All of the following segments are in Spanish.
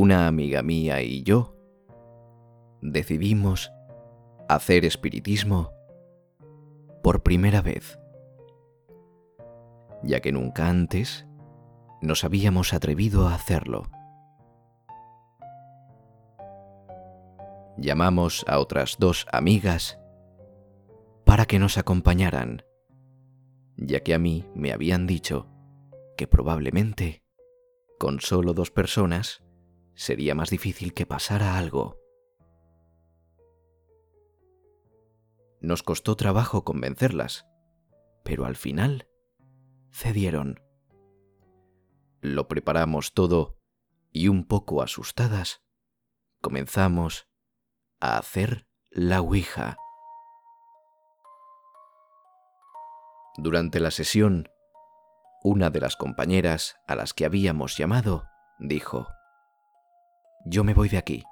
una amiga mía y yo decidimos hacer espiritismo por primera vez, ya que nunca antes nos habíamos atrevido a hacerlo. Llamamos a otras dos amigas para que nos acompañaran, ya que a mí me habían dicho que probablemente con solo dos personas sería más difícil que pasara algo. Nos costó trabajo convencerlas, pero al final cedieron. Lo preparamos todo y un poco asustadas, comenzamos a hacer la Ouija. Durante la sesión, una de las compañeras a las que habíamos llamado dijo, Yo me voy de aquí.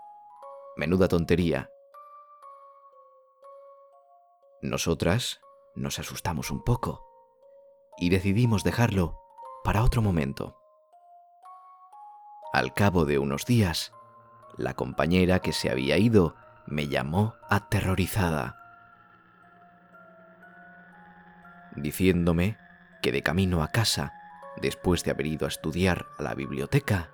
Menuda tontería. Nosotras nos asustamos un poco y decidimos dejarlo para otro momento. Al cabo de unos días, la compañera que se había ido me llamó aterrorizada, diciéndome que de camino a casa, después de haber ido a estudiar a la biblioteca,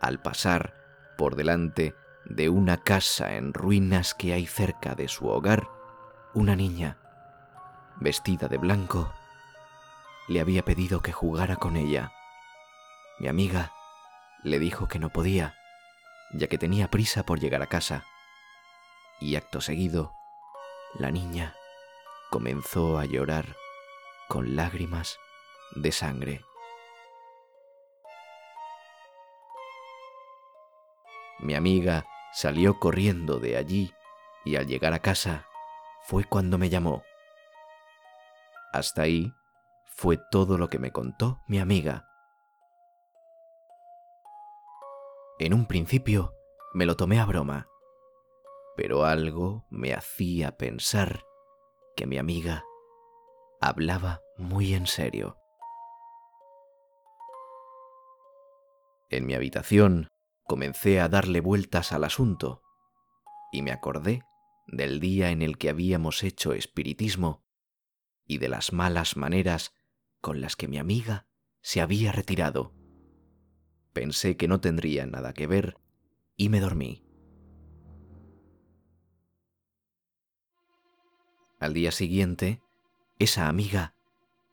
al pasar por delante de una casa en ruinas que hay cerca de su hogar, una niña, vestida de blanco, le había pedido que jugara con ella. Mi amiga le dijo que no podía, ya que tenía prisa por llegar a casa. Y acto seguido, la niña comenzó a llorar con lágrimas de sangre. Mi amiga salió corriendo de allí y al llegar a casa fue cuando me llamó. Hasta ahí fue todo lo que me contó mi amiga. En un principio me lo tomé a broma, pero algo me hacía pensar que mi amiga hablaba muy en serio. En mi habitación comencé a darle vueltas al asunto y me acordé del día en el que habíamos hecho espiritismo y de las malas maneras con las que mi amiga se había retirado. Pensé que no tendría nada que ver y me dormí. Al día siguiente, esa amiga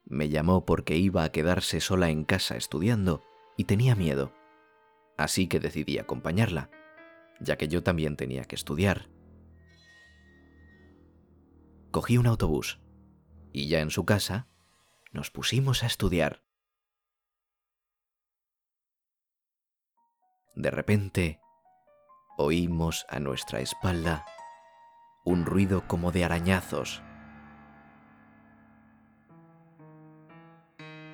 me llamó porque iba a quedarse sola en casa estudiando y tenía miedo. Así que decidí acompañarla, ya que yo también tenía que estudiar. Cogí un autobús y ya en su casa nos pusimos a estudiar. De repente, oímos a nuestra espalda un ruido como de arañazos.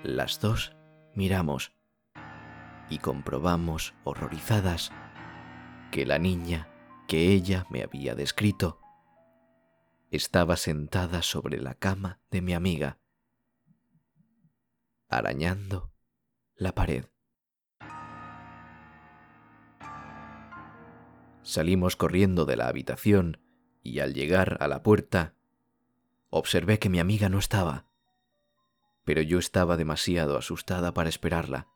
Las dos miramos y comprobamos horrorizadas que la niña que ella me había descrito estaba sentada sobre la cama de mi amiga, arañando la pared. Salimos corriendo de la habitación y al llegar a la puerta observé que mi amiga no estaba, pero yo estaba demasiado asustada para esperarla.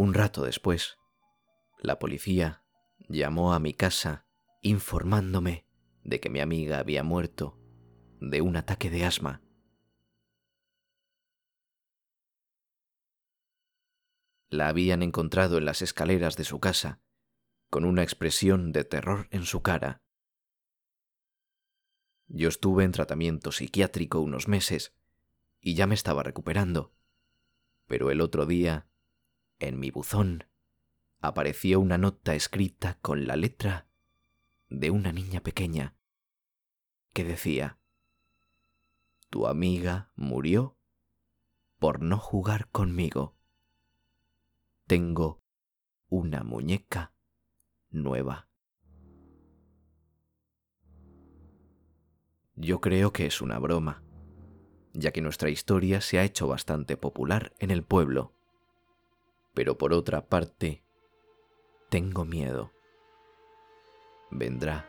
Un rato después, la policía llamó a mi casa informándome de que mi amiga había muerto de un ataque de asma. La habían encontrado en las escaleras de su casa, con una expresión de terror en su cara. Yo estuve en tratamiento psiquiátrico unos meses y ya me estaba recuperando, pero el otro día, en mi buzón, apareció una nota escrita con la letra de una niña pequeña que decía, Tu amiga murió por no jugar conmigo. Tengo una muñeca nueva. Yo creo que es una broma, ya que nuestra historia se ha hecho bastante popular en el pueblo pero por otra parte, tengo miedo. ¿Vendrá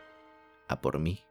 a por mí?